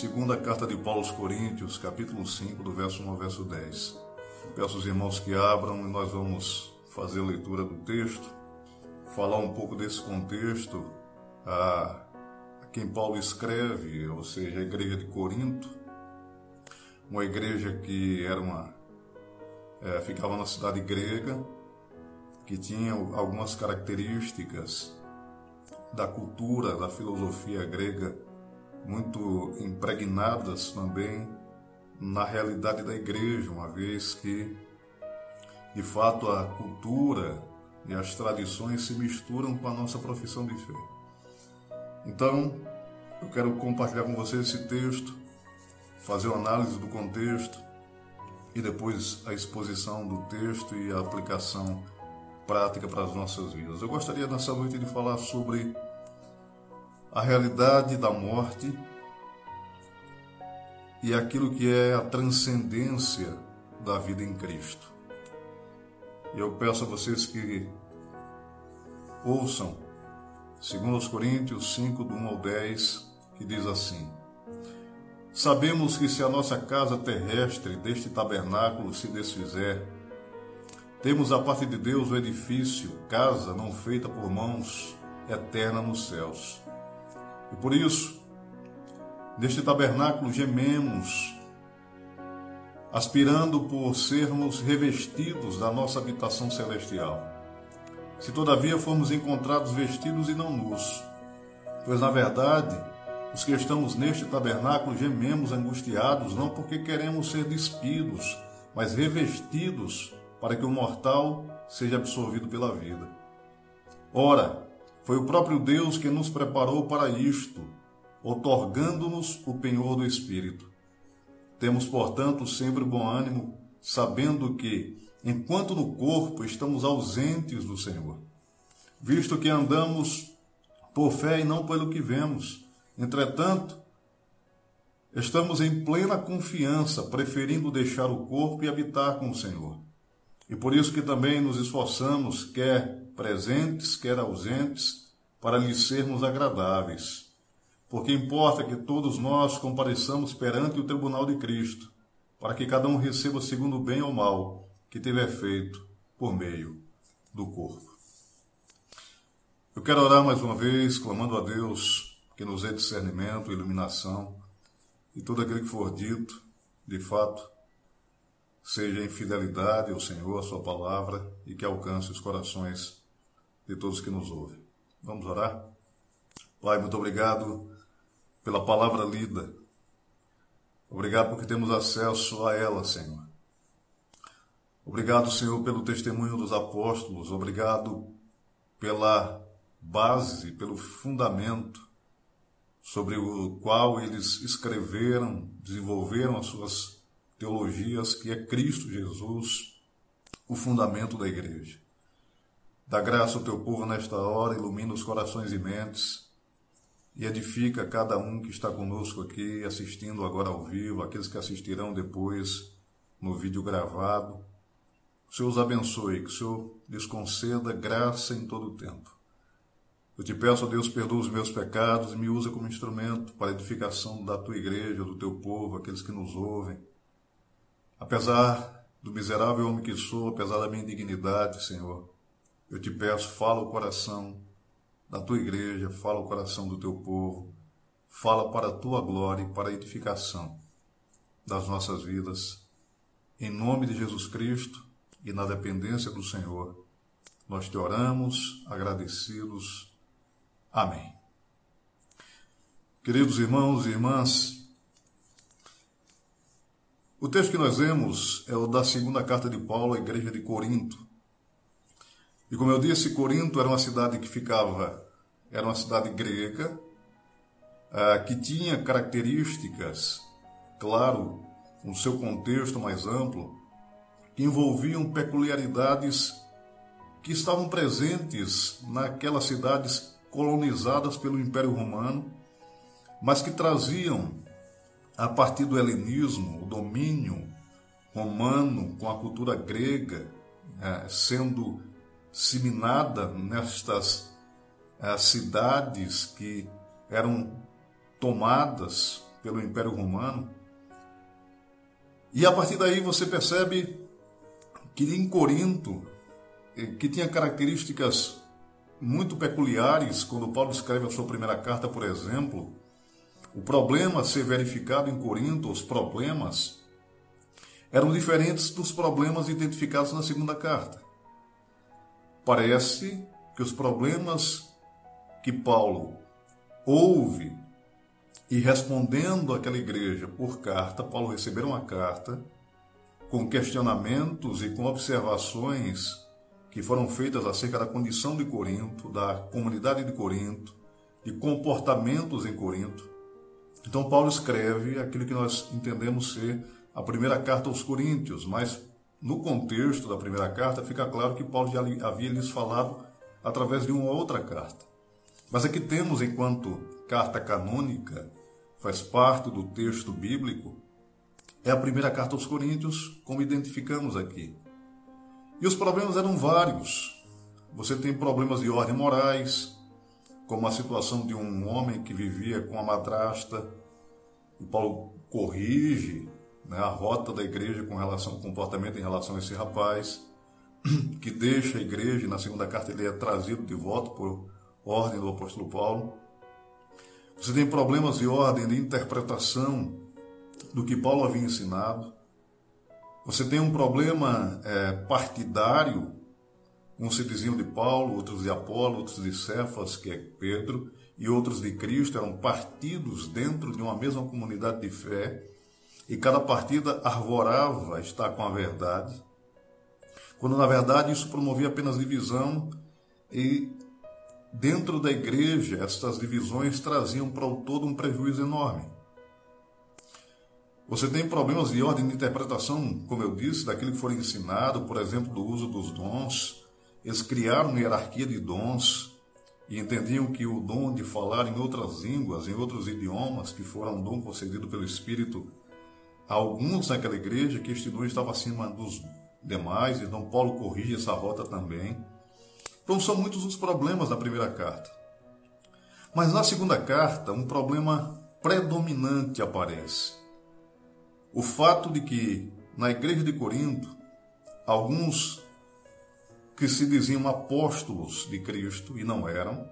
Segunda carta de Paulo aos Coríntios, capítulo 5, do verso 1 ao verso 10. Peço aos irmãos que abram e nós vamos fazer a leitura do texto, falar um pouco desse contexto a, quem Paulo escreve, ou seja, a igreja de Corinto, uma igreja que era uma é, ficava na cidade grega, que tinha algumas características da cultura, da filosofia grega muito impregnadas também na realidade da igreja, uma vez que, de fato, a cultura e as tradições se misturam com a nossa profissão de fé. Então, eu quero compartilhar com vocês esse texto, fazer uma análise do contexto e depois a exposição do texto e a aplicação prática para as nossas vidas. Eu gostaria nessa noite de falar sobre a realidade da morte e aquilo que é a transcendência da vida em Cristo. Eu peço a vocês que ouçam, segundo os Coríntios 5, do 1 ao 10, que diz assim: Sabemos que se a nossa casa terrestre deste tabernáculo se desfizer, temos a parte de Deus o edifício, casa não feita por mãos, eterna nos céus. E por isso, neste tabernáculo gememos, aspirando por sermos revestidos da nossa habitação celestial. Se todavia formos encontrados vestidos e não nus, pois na verdade, os que estamos neste tabernáculo gememos angustiados, não porque queremos ser despidos, mas revestidos para que o mortal seja absorvido pela vida. Ora, foi o próprio Deus que nos preparou para isto, otorgando-nos o penhor do Espírito. Temos, portanto, sempre bom ânimo, sabendo que, enquanto no corpo estamos ausentes do Senhor, visto que andamos por fé e não pelo que vemos. Entretanto, estamos em plena confiança, preferindo deixar o corpo e habitar com o Senhor. E por isso que também nos esforçamos, quer presentes, quer ausentes, para lhe sermos agradáveis. Porque importa que todos nós compareçamos perante o tribunal de Cristo, para que cada um receba segundo o bem ou mal que tiver feito por meio do corpo. Eu quero orar mais uma vez, clamando a Deus que nos dê discernimento, iluminação e tudo aquilo que for dito, de fato, seja em fidelidade ao Senhor, à Sua palavra e que alcance os corações de todos que nos ouvem. Vamos orar? Pai, muito obrigado pela palavra lida. Obrigado porque temos acesso a ela, Senhor. Obrigado, Senhor, pelo testemunho dos apóstolos. Obrigado pela base, pelo fundamento sobre o qual eles escreveram, desenvolveram as suas teologias, que é Cristo Jesus, o fundamento da igreja. Dá graça ao teu povo nesta hora, ilumina os corações e mentes e edifica cada um que está conosco aqui, assistindo agora ao vivo, aqueles que assistirão depois no vídeo gravado. O Senhor os abençoe, que o Senhor lhes conceda graça em todo o tempo. Eu te peço, ó Deus, perdoa os meus pecados e me usa como instrumento para a edificação da tua igreja, do teu povo, aqueles que nos ouvem. Apesar do miserável homem que sou, apesar da minha indignidade, Senhor, eu te peço, fala o coração da tua igreja, fala o coração do teu povo, fala para a tua glória e para a edificação das nossas vidas. Em nome de Jesus Cristo e na dependência do Senhor, nós te oramos, agradecidos. Amém. Queridos irmãos e irmãs, o texto que nós vemos é o da segunda carta de Paulo à igreja de Corinto. E como eu disse, Corinto era uma cidade que ficava, era uma cidade grega, uh, que tinha características, claro, no seu contexto mais amplo, que envolviam peculiaridades que estavam presentes naquelas cidades colonizadas pelo Império Romano, mas que traziam, a partir do helenismo, o domínio romano com a cultura grega, uh, sendo disseminada nestas uh, cidades que eram tomadas pelo Império Romano. E a partir daí você percebe que em Corinto, eh, que tinha características muito peculiares, quando Paulo escreve a sua primeira carta, por exemplo, o problema a ser verificado em Corinto, os problemas, eram diferentes dos problemas identificados na segunda carta. Parece que os problemas que Paulo ouve e respondendo àquela igreja por carta, Paulo recebeu uma carta com questionamentos e com observações que foram feitas acerca da condição de Corinto, da comunidade de Corinto, de comportamentos em Corinto. Então, Paulo escreve aquilo que nós entendemos ser a primeira carta aos Coríntios, mas no contexto da primeira carta fica claro que Paulo já havia lhes falado através de uma outra carta. Mas aqui temos, enquanto carta canônica, faz parte do texto bíblico, é a primeira carta aos Coríntios, como identificamos aqui. E os problemas eram vários. Você tem problemas de ordem morais, como a situação de um homem que vivia com a madrasta, e Paulo corrige né, a rota da igreja com relação ao comportamento em relação a esse rapaz, que deixa a igreja, na segunda carta ele é trazido de volta por ordem do apóstolo Paulo. Você tem problemas de ordem de interpretação do que Paulo havia ensinado. Você tem um problema é, partidário, uns se diziam de Paulo, outros de Apolo, outros de Cefas, que é Pedro, e outros de Cristo, eram partidos dentro de uma mesma comunidade de fé, e cada partida arvorava estar com a verdade, quando na verdade isso promovia apenas divisão e dentro da igreja estas divisões traziam para o todo um prejuízo enorme. Você tem problemas de ordem de interpretação, como eu disse, daquilo que foi ensinado, por exemplo, do uso dos dons. Eles criaram uma hierarquia de dons e entendiam que o dom de falar em outras línguas, em outros idiomas, que fora um dom concedido pelo Espírito a alguns naquela igreja, que este dom estava acima dos demais, então Paulo corrige essa rota também. Então são muitos os problemas da primeira carta. Mas na segunda carta, um problema predominante aparece. O fato de que na igreja de Corinto, alguns que se diziam apóstolos de Cristo e não eram,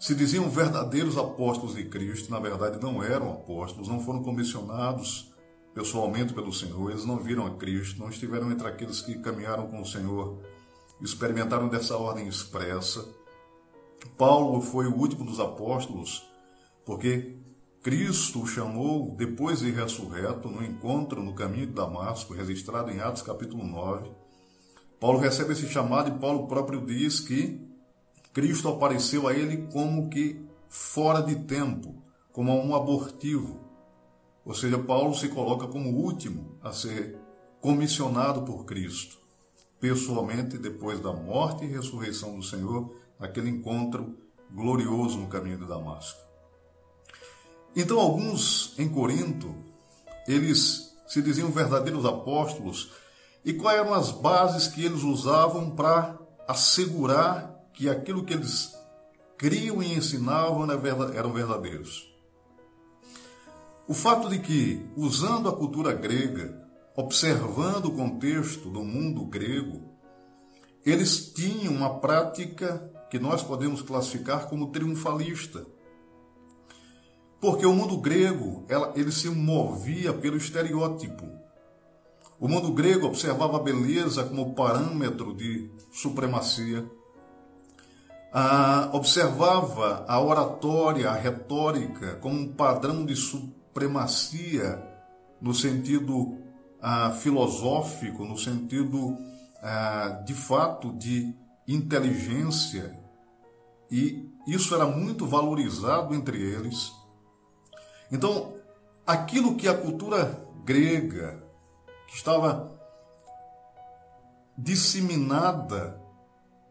se diziam verdadeiros apóstolos de Cristo, na verdade não eram apóstolos, não foram comissionados pessoalmente pelo Senhor, eles não viram a Cristo, não estiveram entre aqueles que caminharam com o Senhor, experimentaram dessa ordem expressa. Paulo foi o último dos apóstolos, porque Cristo o chamou depois de ressurreto, no encontro no caminho de Damasco, registrado em Atos capítulo 9. Paulo recebe esse chamado e Paulo próprio diz que Cristo apareceu a ele como que fora de tempo, como um abortivo. Ou seja, Paulo se coloca como o último a ser comissionado por Cristo, pessoalmente depois da morte e ressurreição do Senhor, naquele encontro glorioso no caminho de Damasco. Então, alguns em Corinto, eles se diziam verdadeiros apóstolos, e quais eram as bases que eles usavam para assegurar que aquilo que eles criam e ensinavam eram verdadeiros? O fato de que, usando a cultura grega, observando o contexto do mundo grego, eles tinham uma prática que nós podemos classificar como triunfalista. Porque o mundo grego, ele se movia pelo estereótipo. O mundo grego observava a beleza como parâmetro de supremacia. Ah, observava a oratória, a retórica, como um padrão de supremacia no sentido ah, filosófico, no sentido ah, de fato de inteligência. E isso era muito valorizado entre eles. Então, aquilo que a cultura grega, que estava disseminada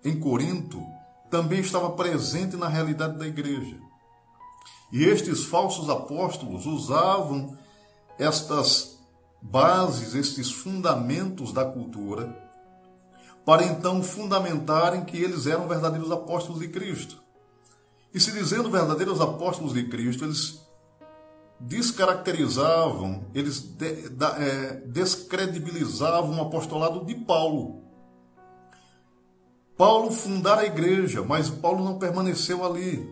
em Corinto, também estava presente na realidade da igreja. E estes falsos apóstolos usavam estas bases, estes fundamentos da cultura, para então fundamentarem que eles eram verdadeiros apóstolos de Cristo. E se dizendo verdadeiros apóstolos de Cristo, eles descaracterizavam, eles de, da, é, descredibilizavam o apostolado de Paulo. Paulo fundara a igreja, mas Paulo não permaneceu ali.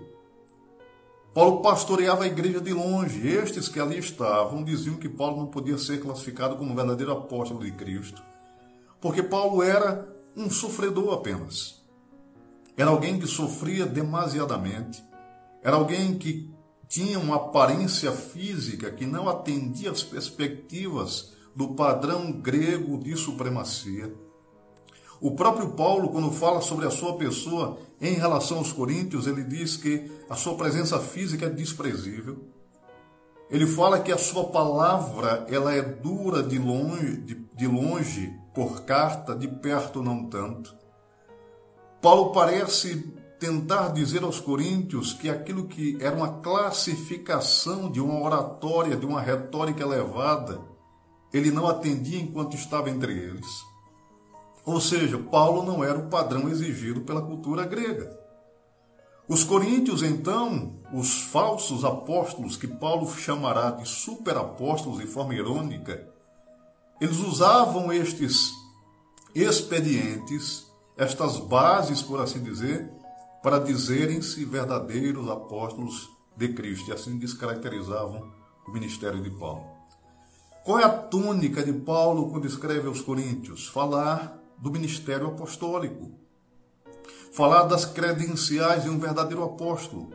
Paulo pastoreava a igreja de longe. Estes que ali estavam diziam que Paulo não podia ser classificado como verdadeiro apóstolo de Cristo, porque Paulo era um sofredor apenas. Era alguém que sofria demasiadamente. Era alguém que tinha uma aparência física que não atendia às perspectivas do padrão grego de supremacia. O próprio Paulo, quando fala sobre a sua pessoa em relação aos coríntios, ele diz que a sua presença física é desprezível. Ele fala que a sua palavra ela é dura de longe, de, de longe por carta, de perto não tanto. Paulo parece tentar dizer aos coríntios que aquilo que era uma classificação de uma oratória, de uma retórica elevada, ele não atendia enquanto estava entre eles. Ou seja, Paulo não era o padrão exigido pela cultura grega. Os coríntios, então, os falsos apóstolos, que Paulo chamará de superapóstolos de forma irônica, eles usavam estes expedientes, estas bases, por assim dizer, para dizerem-se verdadeiros apóstolos de Cristo, e assim descaracterizavam o ministério de Paulo. Qual é a tônica de Paulo quando escreve aos Coríntios? Falar do ministério apostólico, falar das credenciais de um verdadeiro apóstolo,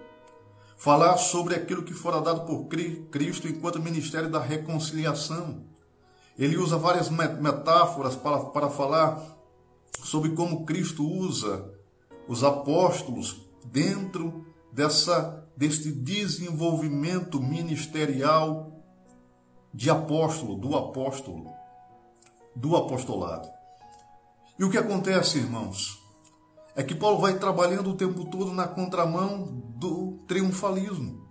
falar sobre aquilo que fora dado por Cristo enquanto ministério da reconciliação. Ele usa várias metáforas para, para falar sobre como Cristo usa os apóstolos dentro dessa deste desenvolvimento ministerial de apóstolo, do apóstolo, do apostolado. E o que acontece, irmãos, é que Paulo vai trabalhando o tempo todo na contramão do triunfalismo.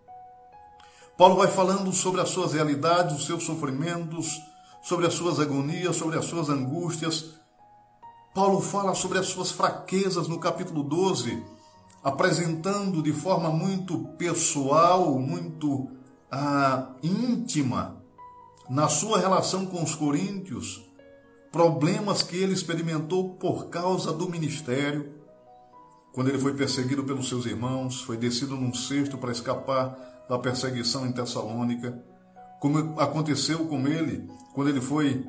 Paulo vai falando sobre as suas realidades, os seus sofrimentos, sobre as suas agonias, sobre as suas angústias, Paulo fala sobre as suas fraquezas no capítulo 12, apresentando de forma muito pessoal, muito ah, íntima, na sua relação com os coríntios, problemas que ele experimentou por causa do ministério, quando ele foi perseguido pelos seus irmãos, foi descido num cesto para escapar da perseguição em Tessalônica, como aconteceu com ele quando ele foi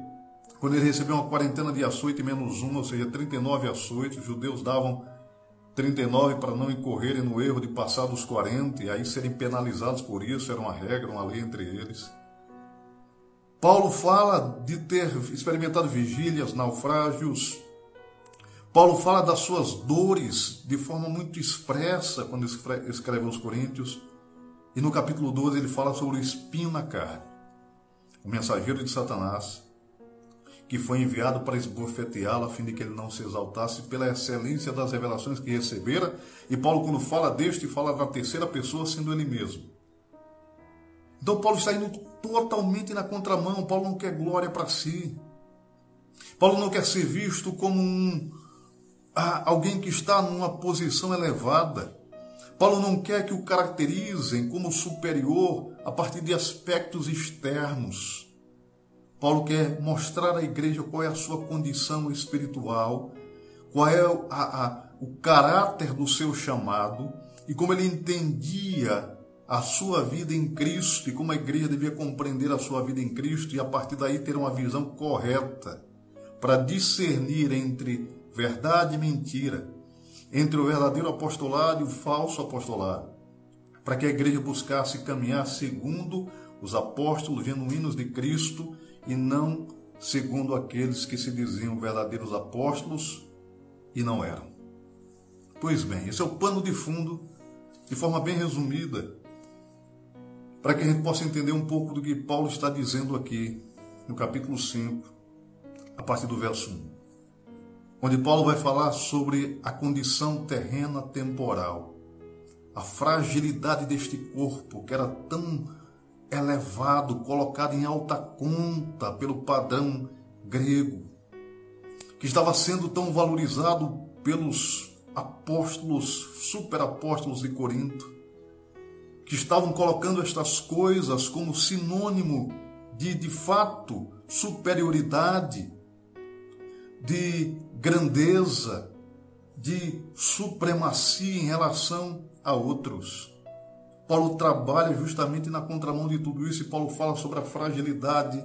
quando ele recebeu uma quarentena de açoite menos uma, ou seja, 39 açoites, os judeus davam 39 para não incorrerem no erro de passar dos 40 e aí serem penalizados por isso, era uma regra, uma lei entre eles. Paulo fala de ter experimentado vigílias, naufrágios. Paulo fala das suas dores de forma muito expressa quando escreve aos Coríntios. E no capítulo 12 ele fala sobre o espinho na carne, o mensageiro de Satanás, que foi enviado para esbofeteá-lo, a fim de que ele não se exaltasse pela excelência das revelações que recebera. E Paulo, quando fala deste, fala da terceira pessoa, sendo ele mesmo. Então, Paulo está indo totalmente na contramão. Paulo não quer glória para si. Paulo não quer ser visto como um, ah, alguém que está numa posição elevada. Paulo não quer que o caracterizem como superior a partir de aspectos externos. Paulo quer mostrar à igreja qual é a sua condição espiritual, qual é a, a, o caráter do seu chamado e como ele entendia a sua vida em Cristo e como a igreja devia compreender a sua vida em Cristo e a partir daí ter uma visão correta para discernir entre verdade e mentira, entre o verdadeiro apostolado e o falso apostolado, para que a igreja buscasse caminhar segundo os apóstolos genuínos de Cristo e não segundo aqueles que se diziam verdadeiros apóstolos e não eram. Pois bem, esse é o pano de fundo, de forma bem resumida, para que a gente possa entender um pouco do que Paulo está dizendo aqui, no capítulo 5, a partir do verso 1, onde Paulo vai falar sobre a condição terrena temporal, a fragilidade deste corpo que era tão elevado, colocado em alta conta pelo padrão grego, que estava sendo tão valorizado pelos apóstolos, superapóstolos de Corinto, que estavam colocando estas coisas como sinônimo de, de fato, superioridade, de grandeza, de supremacia em relação a outros. Paulo trabalha justamente na contramão de tudo isso e Paulo fala sobre a fragilidade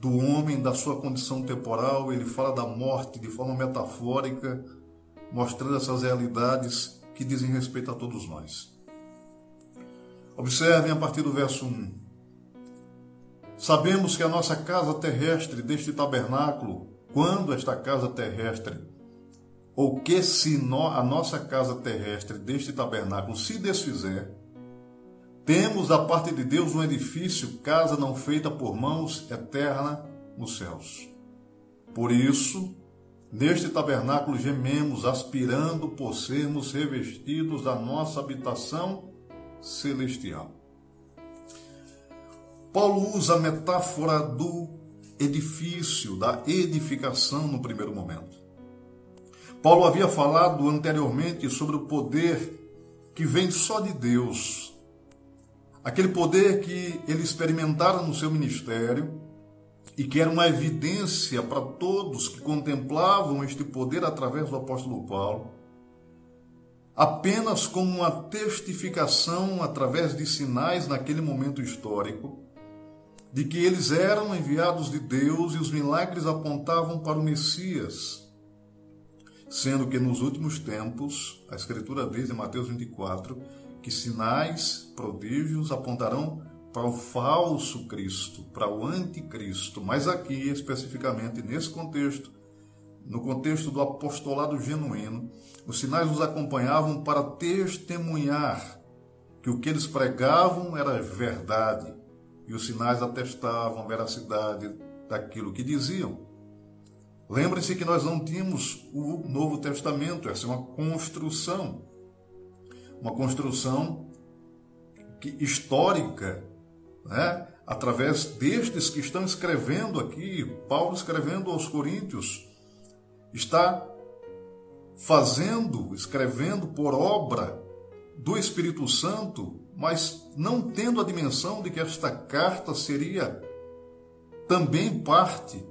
do homem, da sua condição temporal, ele fala da morte de forma metafórica, mostrando essas realidades que dizem respeito a todos nós. Observem a partir do verso 1. Sabemos que a nossa casa terrestre deste tabernáculo, quando esta casa terrestre, ou que se a nossa casa terrestre deste tabernáculo se desfizer, temos da parte de Deus um edifício, casa não feita por mãos, eterna nos céus. Por isso, neste tabernáculo gememos, aspirando por sermos revestidos da nossa habitação celestial. Paulo usa a metáfora do edifício, da edificação no primeiro momento. Paulo havia falado anteriormente sobre o poder que vem só de Deus, aquele poder que ele experimentara no seu ministério e que era uma evidência para todos que contemplavam este poder através do apóstolo Paulo apenas como uma testificação através de sinais naquele momento histórico de que eles eram enviados de Deus e os milagres apontavam para o Messias. Sendo que nos últimos tempos, a Escritura diz em Mateus 24 que sinais, prodígios apontarão para o falso Cristo, para o anticristo. Mas aqui, especificamente nesse contexto, no contexto do apostolado genuíno, os sinais os acompanhavam para testemunhar que o que eles pregavam era verdade e os sinais atestavam a veracidade daquilo que diziam. Lembre-se que nós não tínhamos o Novo Testamento, essa é uma construção, uma construção que, histórica, né? através destes que estão escrevendo aqui, Paulo escrevendo aos Coríntios, está fazendo, escrevendo por obra do Espírito Santo, mas não tendo a dimensão de que esta carta seria também parte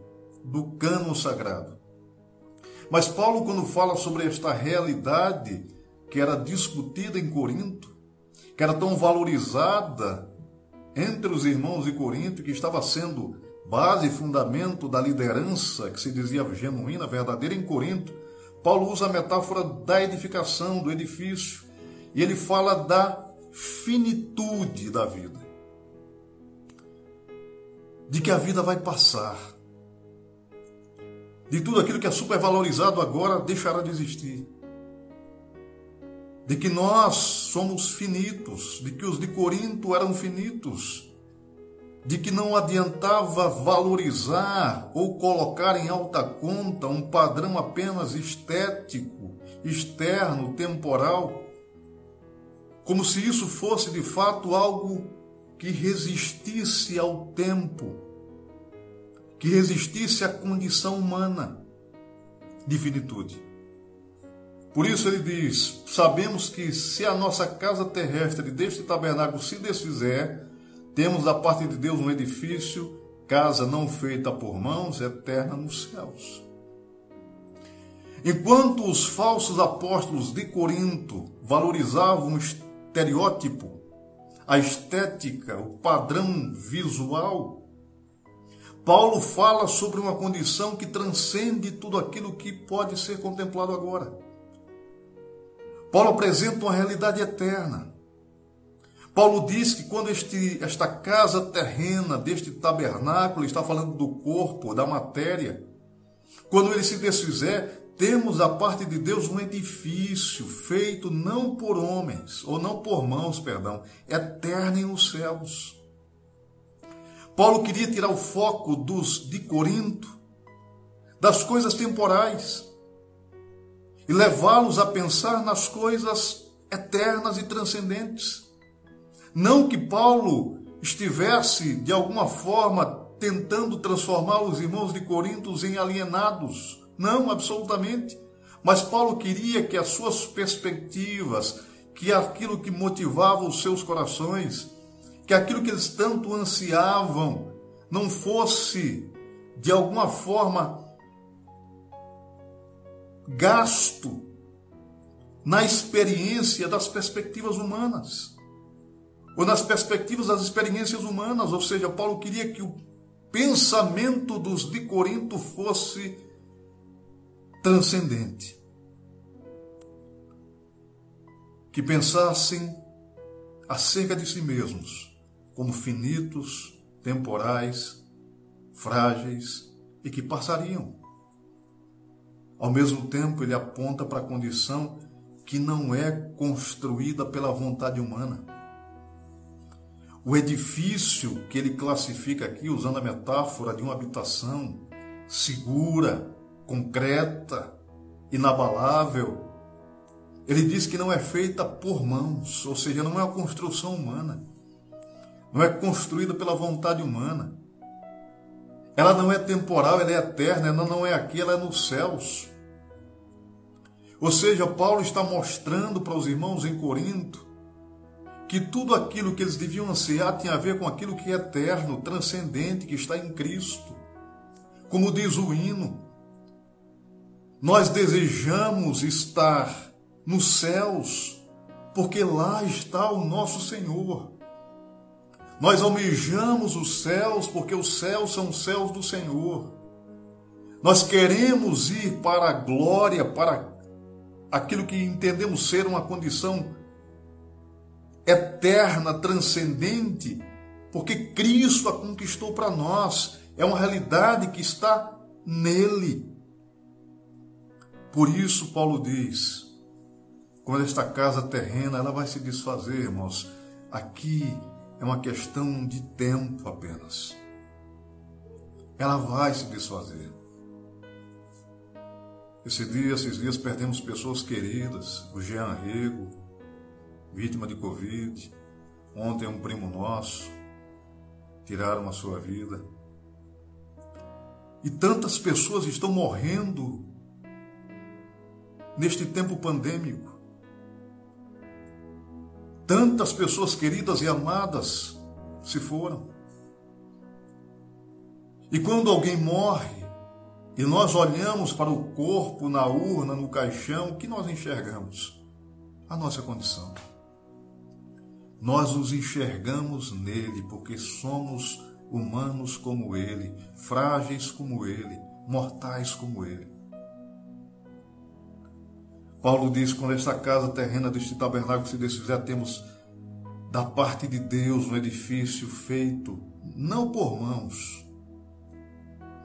do cano sagrado. Mas Paulo, quando fala sobre esta realidade que era discutida em Corinto, que era tão valorizada entre os irmãos de Corinto, que estava sendo base e fundamento da liderança que se dizia genuína, verdadeira em Corinto, Paulo usa a metáfora da edificação, do edifício, e ele fala da finitude da vida. De que a vida vai passar. De tudo aquilo que é supervalorizado agora deixará de existir. De que nós somos finitos, de que os de Corinto eram finitos, de que não adiantava valorizar ou colocar em alta conta um padrão apenas estético, externo, temporal, como se isso fosse de fato algo que resistisse ao tempo, que resistisse à condição humana de finitude. Por isso ele diz: sabemos que se a nossa casa terrestre deste tabernáculo se desfizer, temos da parte de Deus um edifício, casa não feita por mãos, eterna nos céus. Enquanto os falsos apóstolos de Corinto valorizavam o estereótipo, a estética, o padrão visual, Paulo fala sobre uma condição que transcende tudo aquilo que pode ser contemplado agora. Paulo apresenta uma realidade eterna. Paulo diz que quando este, esta casa terrena deste tabernáculo, está falando do corpo, da matéria, quando ele se desfizer, temos da parte de Deus um edifício feito não por homens, ou não por mãos, perdão, eterno nos céus. Paulo queria tirar o foco dos de Corinto das coisas temporais e levá-los a pensar nas coisas eternas e transcendentes. Não que Paulo estivesse, de alguma forma, tentando transformar os irmãos de Corinto em alienados. Não, absolutamente. Mas Paulo queria que as suas perspectivas, que aquilo que motivava os seus corações, que aquilo que eles tanto ansiavam, não fosse de alguma forma gasto na experiência das perspectivas humanas, ou nas perspectivas das experiências humanas, ou seja, Paulo queria que o pensamento dos de Corinto fosse transcendente. Que pensassem acerca de si mesmos como finitos, temporais, frágeis e que passariam. Ao mesmo tempo, ele aponta para a condição que não é construída pela vontade humana. O edifício que ele classifica aqui, usando a metáfora de uma habitação segura, concreta, inabalável, ele diz que não é feita por mãos, ou seja, não é uma construção humana, não é construída pela vontade humana. Ela não é temporal, ela é eterna, ela não é aqui, ela é nos céus. Ou seja, Paulo está mostrando para os irmãos em Corinto que tudo aquilo que eles deviam ansiar tinha a ver com aquilo que é eterno, transcendente, que está em Cristo. Como diz o hino, nós desejamos estar nos céus, porque lá está o nosso Senhor. Nós almejamos os céus, porque os céus são os céus do Senhor. Nós queremos ir para a glória, para aquilo que entendemos ser uma condição eterna, transcendente, porque Cristo a conquistou para nós, é uma realidade que está nele. Por isso, Paulo diz: quando esta casa terrena ela vai se desfazer, irmãos, aqui é uma questão de tempo apenas. Ela vai se desfazer. Esse dia, esses dias perdemos pessoas queridas, o Jean Rego, vítima de Covid. Ontem um primo nosso tiraram a sua vida. E tantas pessoas estão morrendo neste tempo pandêmico. Tantas pessoas queridas e amadas se foram. E quando alguém morre, e nós olhamos para o corpo na urna, no caixão, o que nós enxergamos? A nossa condição nós nos enxergamos nele, porque somos humanos como ele, frágeis como ele, mortais como ele. Paulo diz: quando esta casa terrena deste tabernáculo se desfizer, temos da parte de Deus um edifício feito não por mãos,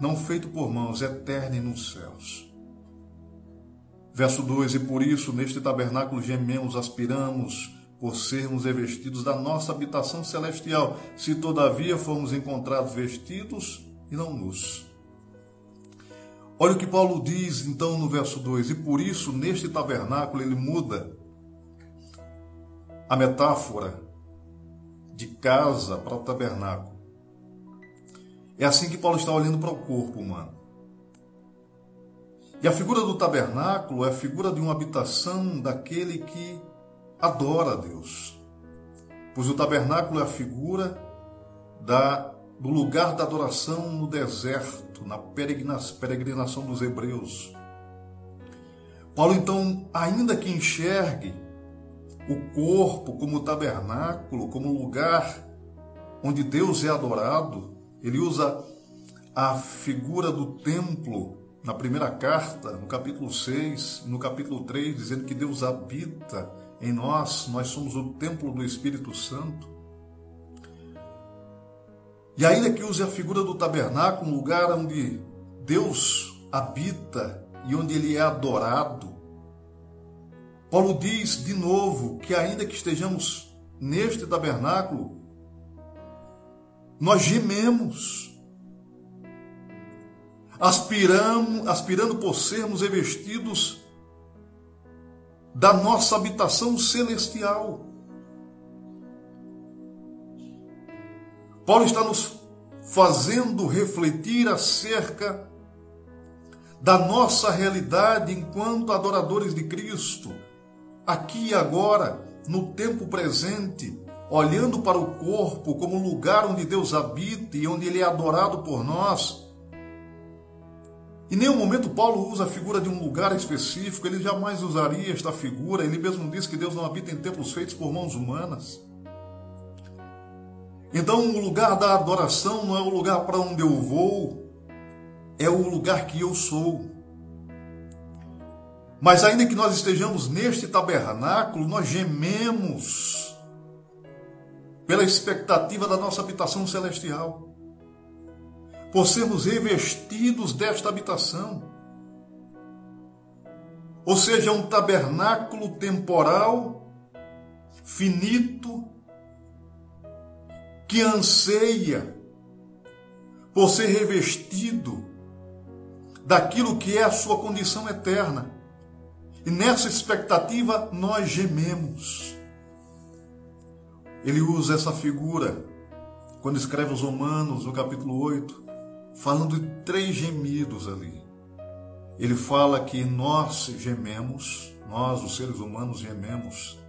não feito por mãos, eterno nos céus. Verso 2: E por isso neste tabernáculo gememos, aspiramos, por sermos revestidos da nossa habitação celestial, se todavia formos encontrados vestidos e não nus. Olha o que Paulo diz então no verso 2: E por isso, neste tabernáculo, ele muda a metáfora de casa para o tabernáculo. É assim que Paulo está olhando para o corpo humano. E a figura do tabernáculo é a figura de uma habitação daquele que adora a Deus. Pois o tabernáculo é a figura da, do lugar da adoração no deserto, na peregrinação dos hebreus. Paulo, então, ainda que enxergue o corpo como tabernáculo, como lugar onde Deus é adorado, ele usa a figura do templo na primeira carta, no capítulo 6, no capítulo 3, dizendo que Deus habita em nós, nós somos o templo do Espírito Santo. E ainda que use a figura do tabernáculo, um lugar onde Deus habita e onde ele é adorado, Paulo diz de novo que ainda que estejamos neste tabernáculo, nós gememos, aspiramos, aspirando por sermos revestidos da nossa habitação celestial. Paulo está nos fazendo refletir acerca da nossa realidade enquanto adoradores de Cristo, aqui e agora, no tempo presente, olhando para o corpo como lugar onde Deus habita e onde ele é adorado por nós. Em nenhum momento Paulo usa a figura de um lugar específico, ele jamais usaria esta figura. Ele mesmo diz que Deus não habita em templos feitos por mãos humanas. Então, o lugar da adoração não é o lugar para onde eu vou, é o lugar que eu sou. Mas ainda que nós estejamos neste tabernáculo, nós gememos pela expectativa da nossa habitação celestial, por sermos revestidos desta habitação. Ou seja, um tabernáculo temporal, finito, que anseia por ser revestido daquilo que é a sua condição eterna. E nessa expectativa nós gememos. Ele usa essa figura quando escreve os Romanos, no capítulo 8, falando de três gemidos ali. Ele fala que nós gememos, nós, os seres humanos, gememos.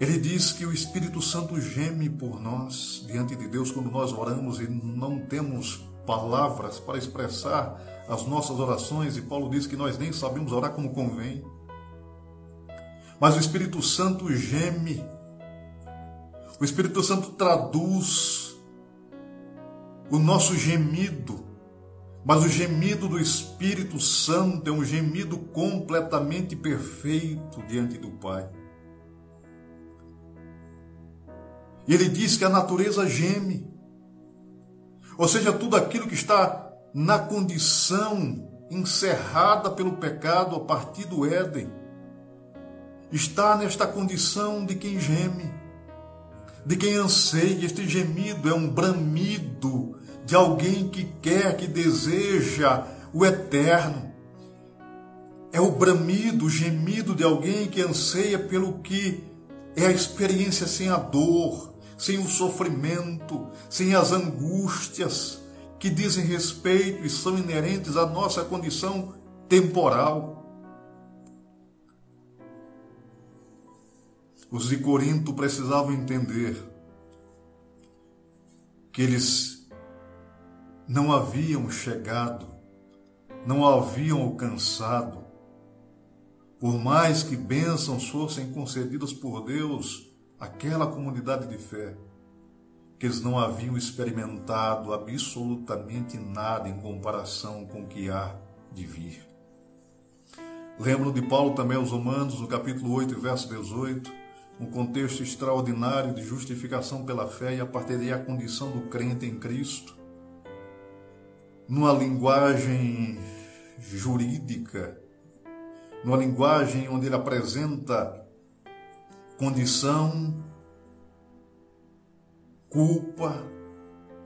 Ele diz que o Espírito Santo geme por nós diante de Deus quando nós oramos e não temos palavras para expressar as nossas orações, e Paulo diz que nós nem sabemos orar como convém. Mas o Espírito Santo geme, o Espírito Santo traduz o nosso gemido, mas o gemido do Espírito Santo é um gemido completamente perfeito diante do Pai. E ele diz que a natureza geme, ou seja, tudo aquilo que está na condição encerrada pelo pecado a partir do Éden, está nesta condição de quem geme, de quem anseia. Este gemido é um bramido de alguém que quer, que deseja o eterno. É o bramido, o gemido de alguém que anseia pelo que é a experiência sem a dor, sem o sofrimento, sem as angústias que dizem respeito e são inerentes à nossa condição temporal. Os de Corinto precisavam entender que eles não haviam chegado, não haviam alcançado, por mais que bênçãos fossem concedidas por Deus àquela comunidade de fé que eles não haviam experimentado absolutamente nada em comparação com o que há de vir. Lembro de Paulo também aos Romanos, no capítulo 8, verso 18, um contexto extraordinário de justificação pela fé e a partir daí a condição do crente em Cristo, numa linguagem jurídica, numa linguagem onde ele apresenta condição culpa,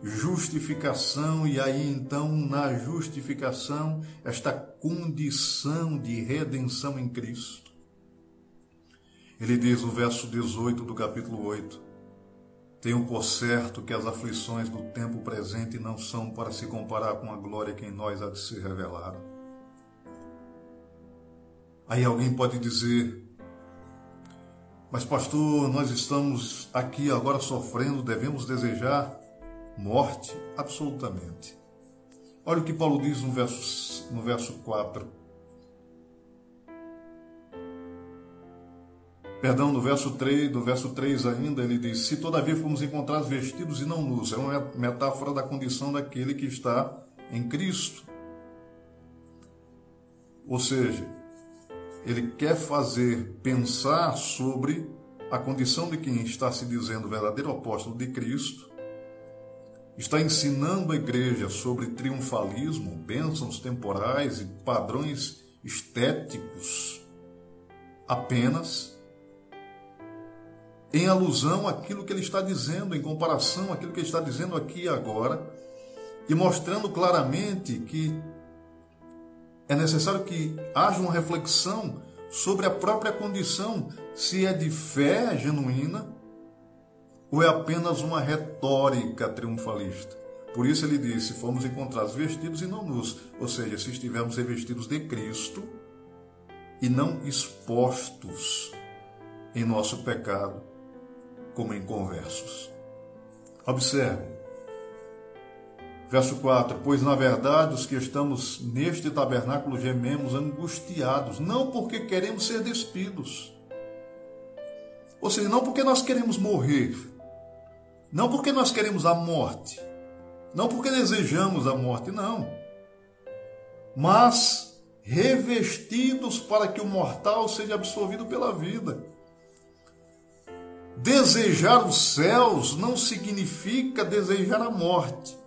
justificação, e aí então, na justificação, esta condição de redenção em Cristo. Ele diz no verso 18 do capítulo 8: Tenho por certo que as aflições do tempo presente não são para se comparar com a glória que em nós há de ser revelada. Aí alguém pode dizer: mas, pastor, nós estamos aqui agora sofrendo, devemos desejar morte? Absolutamente. Olha o que Paulo diz no verso, no verso 4. Perdão, no verso 3, do verso 3 ainda, ele diz: Se todavia fomos encontrados vestidos e não nus, é uma metáfora da condição daquele que está em Cristo. Ou seja, ele quer fazer pensar sobre a condição de quem está se dizendo verdadeiro apóstolo de Cristo, está ensinando a igreja sobre triunfalismo, bênçãos temporais e padrões estéticos apenas em alusão àquilo que ele está dizendo, em comparação àquilo que ele está dizendo aqui e agora, e mostrando claramente que é necessário que haja uma reflexão sobre a própria condição, se é de fé genuína ou é apenas uma retórica triunfalista. Por isso ele disse: fomos encontrados vestidos e não nus, ou seja, se estivermos revestidos de Cristo, e não expostos em nosso pecado como inconversos. Observe, verso 4: Pois na verdade os que estamos neste tabernáculo gememos angustiados, não porque queremos ser despidos, ou seja, não porque nós queremos morrer, não porque nós queremos a morte, não porque desejamos a morte, não, mas revestidos para que o mortal seja absorvido pela vida. Desejar os céus não significa desejar a morte.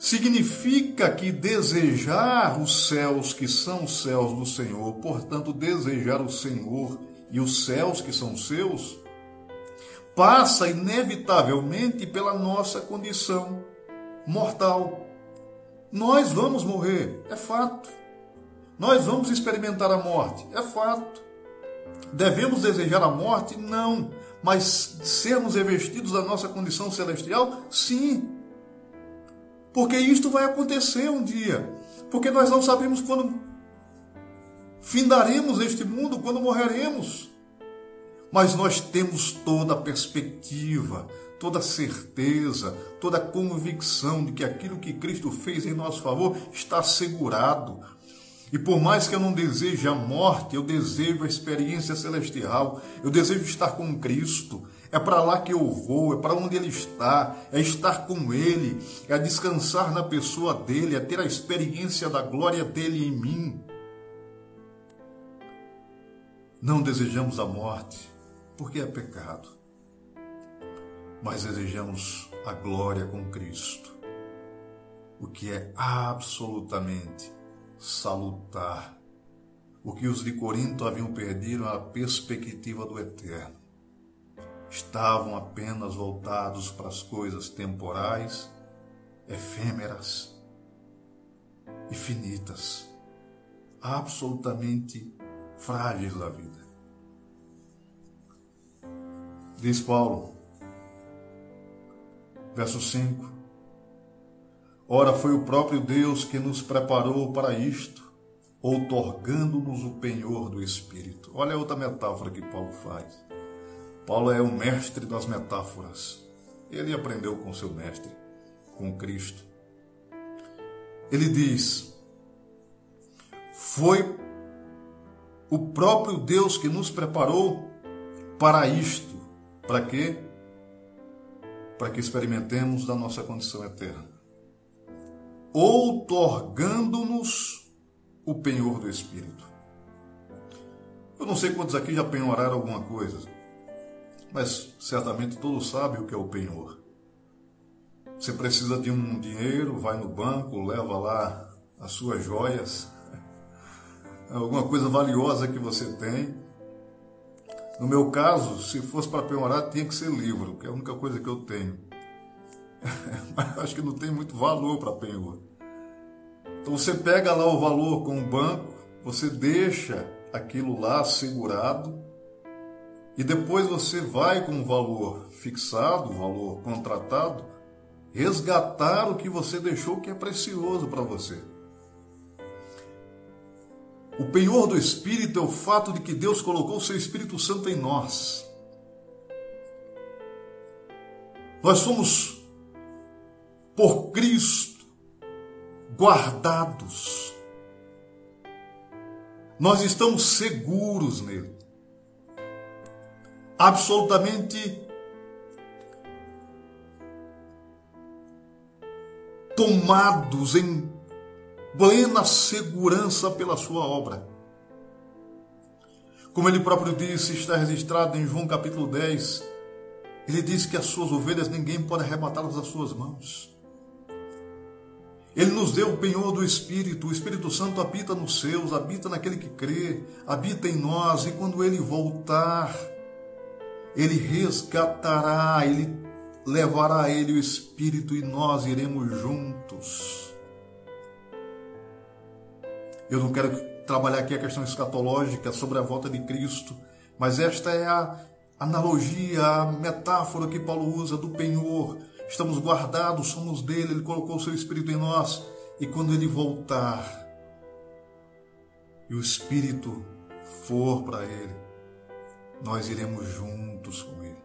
Significa que desejar os céus que são os céus do Senhor, portanto, desejar o Senhor e os céus que são seus, passa inevitavelmente pela nossa condição mortal. Nós vamos morrer, é fato. Nós vamos experimentar a morte, é fato. Devemos desejar a morte? Não. Mas sermos revestidos da nossa condição celestial? Sim. Porque isto vai acontecer um dia. Porque nós não sabemos quando findaremos este mundo, quando morreremos. Mas nós temos toda a perspectiva, toda a certeza, toda a convicção de que aquilo que Cristo fez em nosso favor está assegurado. E por mais que eu não deseje a morte, eu desejo a experiência celestial, eu desejo estar com Cristo. É para lá que eu vou, é para onde Ele está, é estar com Ele, é descansar na pessoa dele, é ter a experiência da glória dele em mim. Não desejamos a morte, porque é pecado, mas desejamos a glória com Cristo, o que é absolutamente salutar. O que os de Corinto haviam perdido a perspectiva do eterno. Estavam apenas voltados para as coisas temporais, efêmeras e finitas, absolutamente frágeis da vida. Diz Paulo, verso 5: Ora, foi o próprio Deus que nos preparou para isto, outorgando-nos o penhor do Espírito. Olha a outra metáfora que Paulo faz. Paulo é o mestre das metáforas. Ele aprendeu com seu mestre, com Cristo. Ele diz: Foi o próprio Deus que nos preparou para isto. Para quê? Para que experimentemos da nossa condição eterna outorgando-nos o penhor do Espírito. Eu não sei quantos aqui já penhoraram alguma coisa, mas certamente todos sabem o que é o penhor. Você precisa de um dinheiro, vai no banco, leva lá as suas joias, alguma coisa valiosa que você tem. No meu caso, se fosse para penhorar, tinha que ser livro, que é a única coisa que eu tenho. mas acho que não tem muito valor para penhor. Então você pega lá o valor com o banco, você deixa aquilo lá segurado e depois você vai com o valor fixado, o valor contratado, resgatar o que você deixou que é precioso para você. O penhor do Espírito é o fato de que Deus colocou o seu Espírito Santo em nós. Nós somos por Cristo, guardados. Nós estamos seguros nele. Absolutamente tomados em plena segurança pela sua obra. Como ele próprio disse, está registrado em João capítulo 10, ele diz que as suas ovelhas ninguém pode arrebatá-las das suas mãos. Ele nos deu o penhor do Espírito, o Espírito Santo habita nos seus, habita naquele que crê, habita em nós, e quando ele voltar, ele resgatará, ele levará a ele o Espírito e nós iremos juntos. Eu não quero trabalhar aqui a questão escatológica sobre a volta de Cristo, mas esta é a analogia, a metáfora que Paulo usa do penhor estamos guardados, somos dele, ele colocou o seu Espírito em nós, e quando ele voltar, e o Espírito for para ele, nós iremos juntos com ele.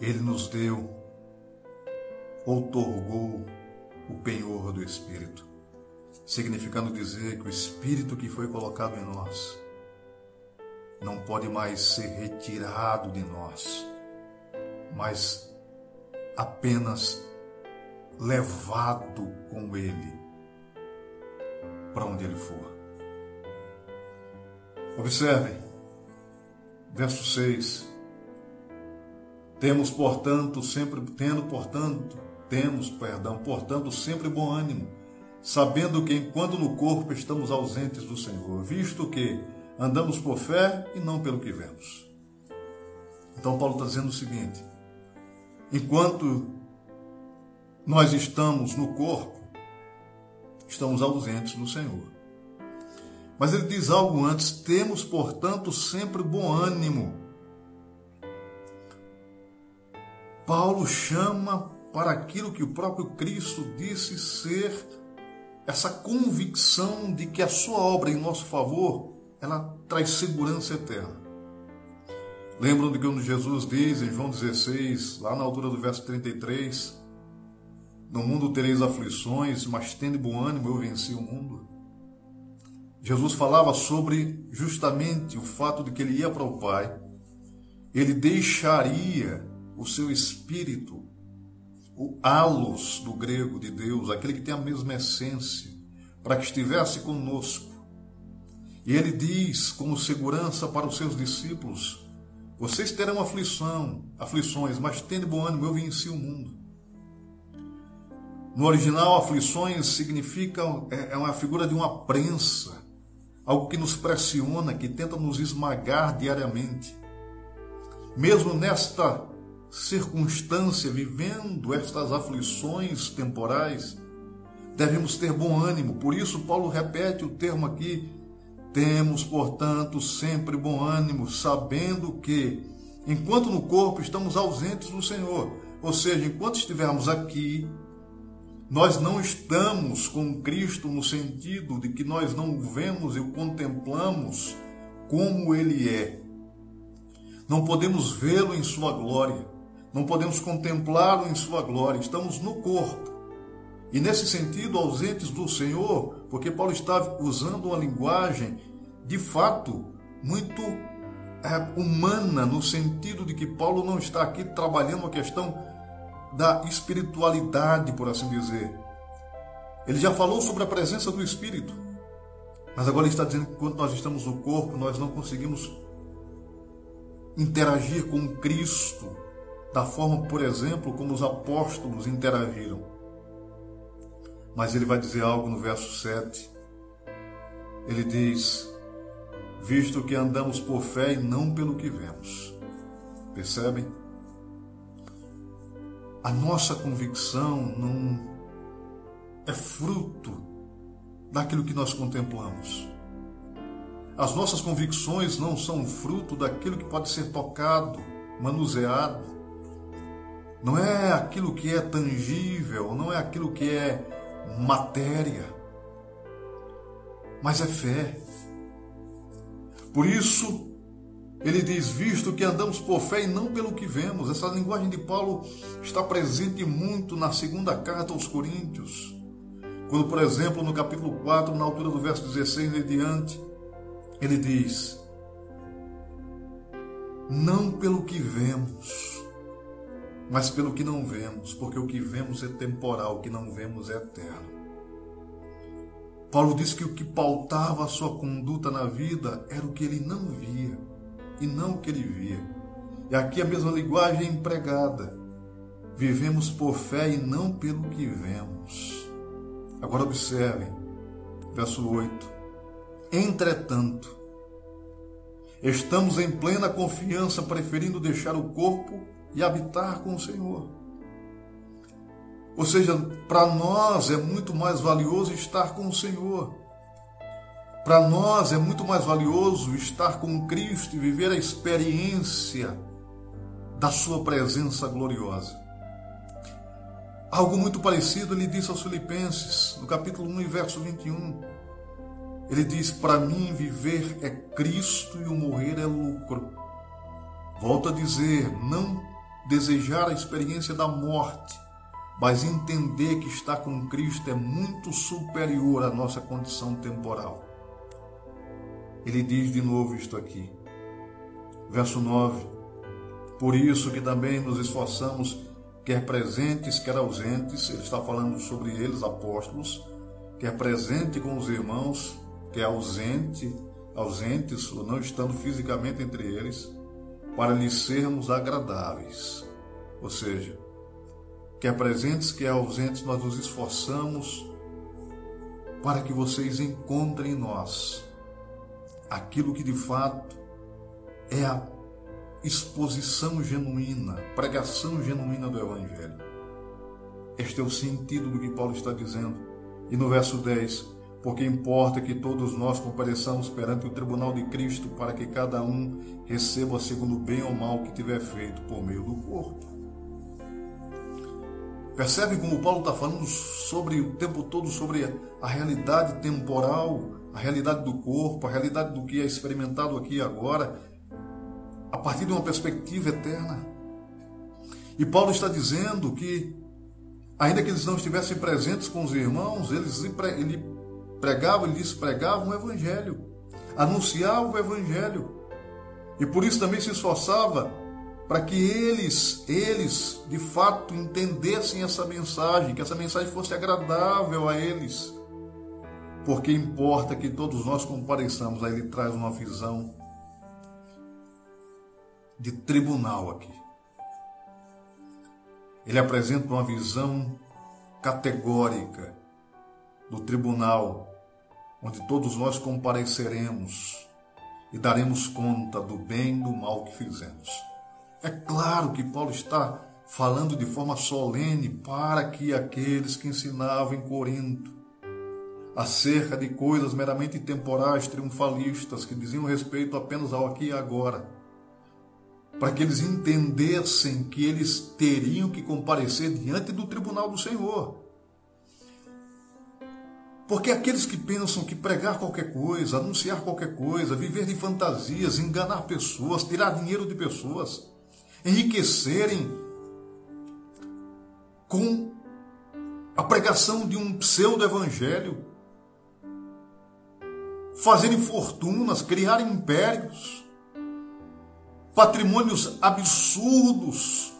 Ele nos deu, outorgou o penhor do Espírito, significando dizer que o Espírito que foi colocado em nós não pode mais ser retirado de nós, mas apenas levado com Ele para onde Ele for. Observem, verso 6. Temos, portanto, sempre, tendo, portanto, temos, perdão, portanto, sempre bom ânimo, sabendo que enquanto no corpo estamos ausentes do Senhor, visto que andamos por fé e não pelo que vemos. Então Paulo está dizendo o seguinte: enquanto nós estamos no corpo, estamos ausentes do Senhor. Mas ele diz algo antes: temos, portanto, sempre bom ânimo. Paulo chama para aquilo que o próprio Cristo disse ser essa convicção de que a sua obra em nosso favor, ela traz segurança eterna. Lembram de quando Jesus diz em João 16, lá na altura do verso 33, no mundo tereis aflições, mas tende bom ânimo, eu venci o mundo. Jesus falava sobre justamente o fato de que ele ia para o Pai, ele deixaria o seu espírito, o halos do grego de Deus, aquele que tem a mesma essência, para que estivesse conosco. E ele diz como segurança para os seus discípulos: Vocês terão aflição, aflições, mas tende bom ânimo, eu venci o mundo. No original, aflições significa é, é uma figura de uma prensa algo que nos pressiona, que tenta nos esmagar diariamente. Mesmo nesta circunstância, vivendo estas aflições temporais, devemos ter bom ânimo. Por isso, Paulo repete o termo aqui: temos, portanto, sempre bom ânimo, sabendo que, enquanto no corpo estamos ausentes do Senhor, ou seja, enquanto estivermos aqui, nós não estamos com Cristo no sentido de que nós não o vemos e o contemplamos como ele é. Não podemos vê-lo em sua glória, não podemos contemplá-lo em sua glória, estamos no corpo. E nesse sentido, ausentes do Senhor, porque Paulo está usando uma linguagem de fato muito é, humana, no sentido de que Paulo não está aqui trabalhando a questão da espiritualidade, por assim dizer. Ele já falou sobre a presença do Espírito, mas agora ele está dizendo que quando nós estamos no corpo, nós não conseguimos interagir com Cristo da forma, por exemplo, como os apóstolos interagiram. Mas ele vai dizer algo no verso 7. Ele diz: Visto que andamos por fé e não pelo que vemos. Percebem? A nossa convicção não é fruto daquilo que nós contemplamos. As nossas convicções não são fruto daquilo que pode ser tocado, manuseado. Não é aquilo que é tangível, não é aquilo que é matéria, mas é fé. Por isso, ele diz: visto que andamos por fé e não pelo que vemos. Essa linguagem de Paulo está presente muito na segunda carta aos Coríntios. Quando, por exemplo, no capítulo 4, na altura do verso 16 e diante, ele diz: Não pelo que vemos, mas pelo que não vemos, porque o que vemos é temporal, o que não vemos é eterno. Paulo diz que o que pautava a sua conduta na vida era o que ele não via e não o que ele via. E aqui a mesma linguagem é empregada. Vivemos por fé e não pelo que vemos. Agora observem, verso 8. Entretanto, estamos em plena confiança, preferindo deixar o corpo e habitar com o Senhor. Ou seja, para nós é muito mais valioso estar com o Senhor. Para nós é muito mais valioso estar com Cristo e viver a experiência da Sua presença gloriosa. Algo muito parecido ele disse aos Filipenses, no capítulo 1 verso 21. Ele diz: Para mim, viver é Cristo e o morrer é lucro. Volto a dizer: não desejar a experiência da morte, mas entender que estar com Cristo é muito superior à nossa condição temporal. Ele diz de novo isto aqui. Verso 9: Por isso que também nos esforçamos, quer presentes, quer ausentes, ele está falando sobre eles, apóstolos, quer presente com os irmãos, que é ausente, ausentes ou não estando fisicamente entre eles, para lhes sermos agradáveis. Ou seja, quer presentes, quer ausentes, nós nos esforçamos para que vocês encontrem em nós aquilo que de fato é a exposição genuína, pregação genuína do Evangelho. Este é o sentido do que Paulo está dizendo. E no verso 10, porque importa que todos nós compareçamos perante o tribunal de Cristo para que cada um receba segundo o bem ou mal que tiver feito por meio do corpo. Percebe como Paulo está falando sobre o tempo todo sobre a realidade temporal, a realidade do corpo, a realidade do que é experimentado aqui e agora, a partir de uma perspectiva eterna. E Paulo está dizendo que, ainda que eles não estivessem presentes com os irmãos, eles, ele Pregava, ele disse, pregava o evangelho, anunciava o evangelho. E por isso também se esforçava para que eles, eles, de fato, entendessem essa mensagem, que essa mensagem fosse agradável a eles. Porque importa que todos nós compareçamos, aí ele traz uma visão de tribunal aqui. Ele apresenta uma visão categórica do tribunal onde todos nós compareceremos e daremos conta do bem e do mal que fizemos. É claro que Paulo está falando de forma solene para que aqueles que ensinavam em Corinto acerca de coisas meramente temporais, triunfalistas, que diziam respeito apenas ao aqui e agora, para que eles entendessem que eles teriam que comparecer diante do tribunal do Senhor. Porque aqueles que pensam que pregar qualquer coisa, anunciar qualquer coisa, viver de fantasias, enganar pessoas, tirar dinheiro de pessoas, enriquecerem com a pregação de um pseudo-evangelho, fazerem fortunas, criarem impérios, patrimônios absurdos,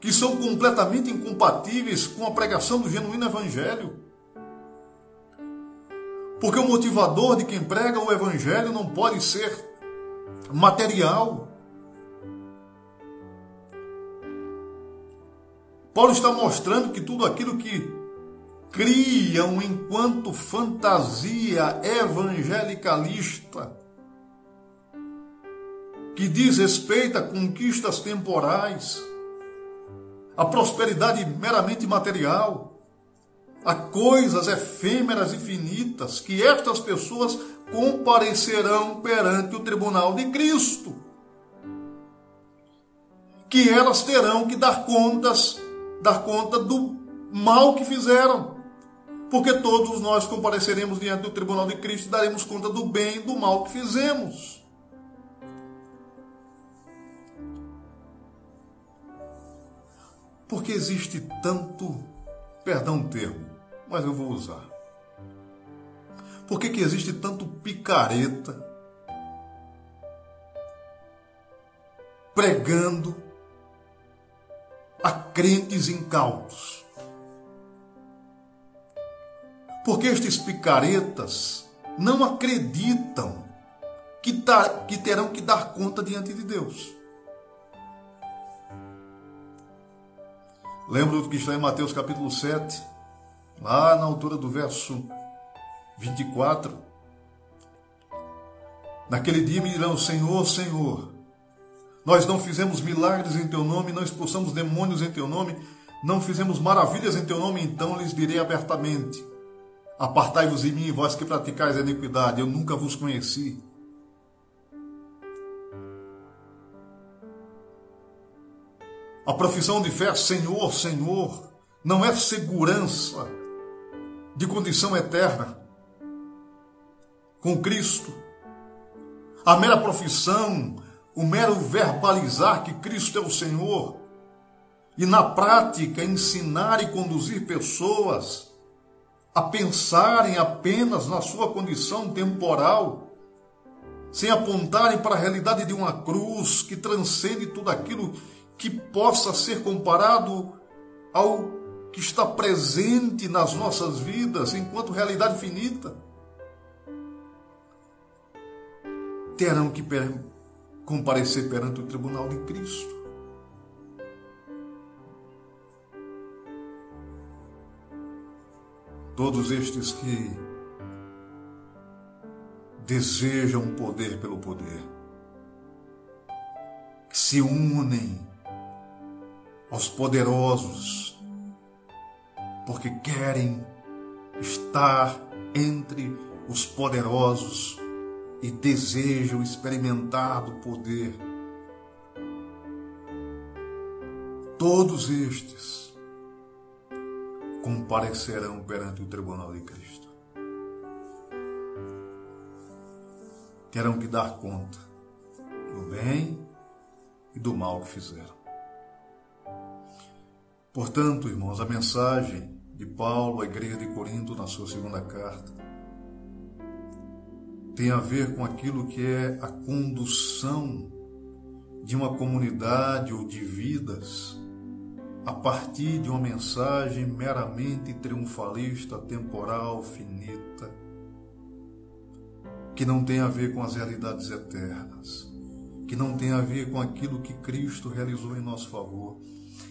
que são completamente incompatíveis com a pregação do genuíno evangelho. Porque o motivador de quem prega o evangelho não pode ser material. Paulo está mostrando que tudo aquilo que criam enquanto fantasia evangelicalista, que diz respeito a conquistas temporais, a prosperidade meramente material, a coisas efêmeras e finitas, que estas pessoas comparecerão perante o tribunal de Cristo. Que elas terão que dar contas, dar conta do mal que fizeram. Porque todos nós compareceremos diante do tribunal de Cristo e daremos conta do bem e do mal que fizemos. Porque existe tanto, perdão o termo, mas eu vou usar. Por que, que existe tanto picareta pregando a crentes incautos? Porque estes picaretas não acreditam que, tá, que terão que dar conta diante de Deus. Lembro do que está em Mateus capítulo 7, lá na altura do verso 24. Naquele dia me dirão: Senhor, Senhor, nós não fizemos milagres em teu nome, não expulsamos demônios em teu nome, não fizemos maravilhas em teu nome, então lhes direi abertamente: Apartai-vos de mim, vós que praticais a iniquidade, eu nunca vos conheci. A profissão de fé, Senhor, Senhor, não é segurança de condição eterna com Cristo. A mera profissão, o mero verbalizar que Cristo é o Senhor e na prática ensinar e conduzir pessoas a pensarem apenas na sua condição temporal, sem apontarem para a realidade de uma cruz que transcende tudo aquilo que possa ser comparado ao que está presente nas nossas vidas enquanto realidade finita. Terão que comparecer perante o tribunal de Cristo. Todos estes que desejam poder pelo poder, que se unem aos poderosos, porque querem estar entre os poderosos e desejam experimentar do poder. Todos estes comparecerão perante o tribunal de Cristo. Terão que dar conta do bem e do mal que fizeram. Portanto, irmãos, a mensagem de Paulo à igreja de Corinto na sua segunda carta tem a ver com aquilo que é a condução de uma comunidade ou de vidas a partir de uma mensagem meramente triunfalista, temporal, finita, que não tem a ver com as realidades eternas, que não tem a ver com aquilo que Cristo realizou em nosso favor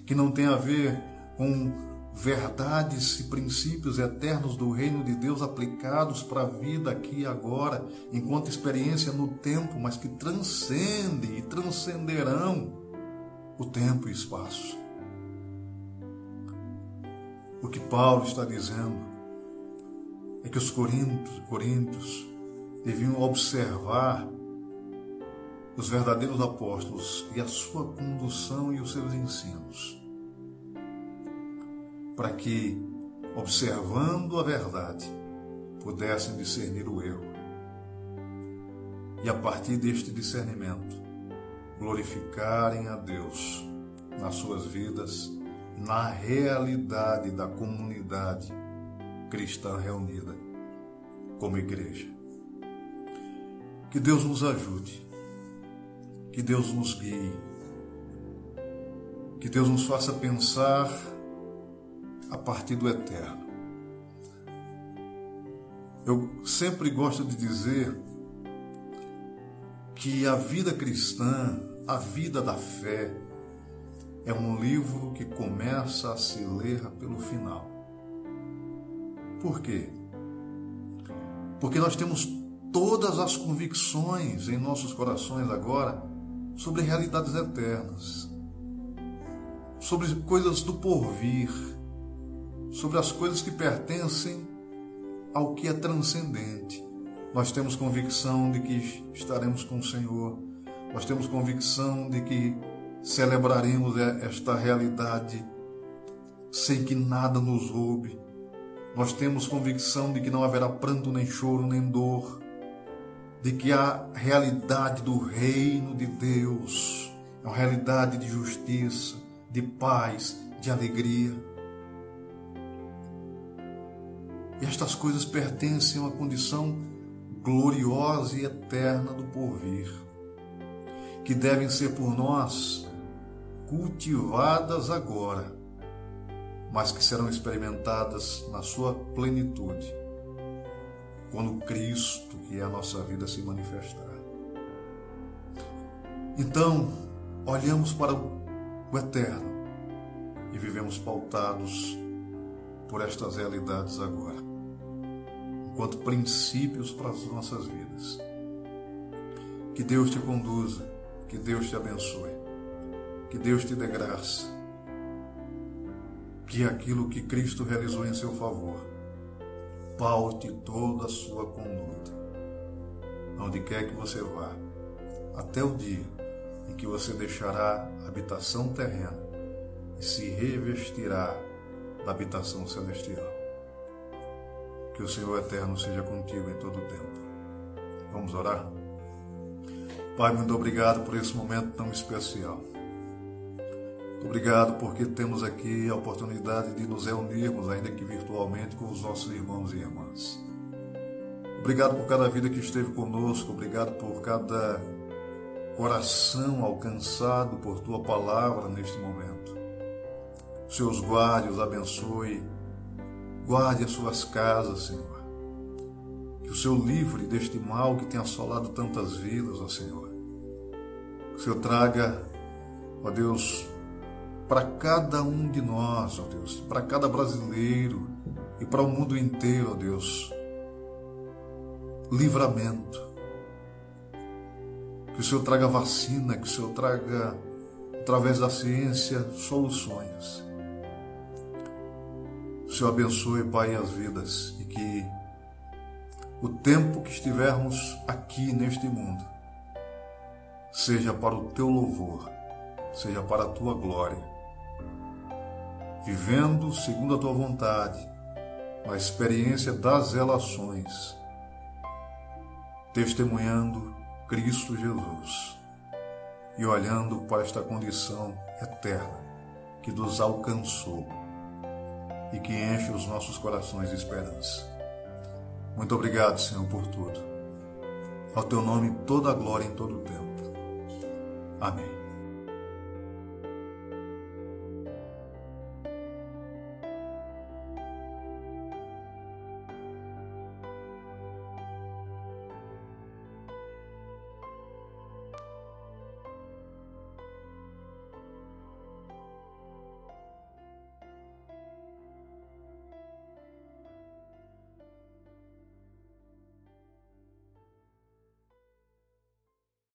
que não tem a ver com verdades e princípios eternos do reino de Deus aplicados para a vida aqui e agora, enquanto experiência no tempo, mas que transcendem e transcenderão o tempo e espaço. O que Paulo está dizendo é que os coríntios, deviam observar os verdadeiros apóstolos e a sua condução e os seus ensinos para que, observando a verdade, pudessem discernir o erro. E a partir deste discernimento, glorificarem a Deus nas suas vidas, na realidade da comunidade cristã reunida como igreja. Que Deus nos ajude, que Deus nos guie, que Deus nos faça pensar a partir do eterno. Eu sempre gosto de dizer que a vida cristã, a vida da fé, é um livro que começa a se ler pelo final. Por quê? Porque nós temos todas as convicções em nossos corações agora sobre realidades eternas, sobre coisas do porvir sobre as coisas que pertencem ao que é transcendente. Nós temos convicção de que estaremos com o Senhor, nós temos convicção de que celebraremos esta realidade sem que nada nos roube. Nós temos convicção de que não haverá pranto, nem choro, nem dor, de que a realidade do reino de Deus é uma realidade de justiça, de paz, de alegria. E estas coisas pertencem a uma condição gloriosa e eterna do porvir, que devem ser por nós cultivadas agora, mas que serão experimentadas na sua plenitude, quando Cristo, que é a nossa vida, se manifestar. Então, olhamos para o eterno e vivemos pautados por estas realidades agora enquanto princípios para as nossas vidas. Que Deus te conduza, que Deus te abençoe, que Deus te dê graça, que aquilo que Cristo realizou em seu favor paute toda a sua conduta, onde quer que você vá, até o dia em que você deixará a habitação terrena e se revestirá da habitação celestial. Que o Senhor eterno seja contigo em todo o tempo. Vamos orar? Pai, muito obrigado por esse momento tão especial. Obrigado porque temos aqui a oportunidade de nos reunirmos, ainda que virtualmente, com os nossos irmãos e irmãs. Obrigado por cada vida que esteve conosco, obrigado por cada coração alcançado por tua palavra neste momento. Seus guarde, os abençoe, guarde as suas casas, Senhor. Que o Senhor livre deste mal que tem assolado tantas vidas, ó Senhor. Que o Senhor traga, ó Deus, para cada um de nós, ó Deus, para cada brasileiro e para o mundo inteiro, ó Deus, livramento. Que o Senhor traga vacina, que o Senhor traga, através da ciência, soluções. O Senhor abençoe, Pai, as vidas e que o tempo que estivermos aqui neste mundo seja para o teu louvor, seja para a tua glória vivendo segundo a tua vontade, a experiência das relações, testemunhando Cristo Jesus e olhando para esta condição eterna que nos alcançou e que enche os nossos corações de esperança. Muito obrigado, Senhor, por tudo. Ao teu nome toda a glória em todo o tempo. Amém.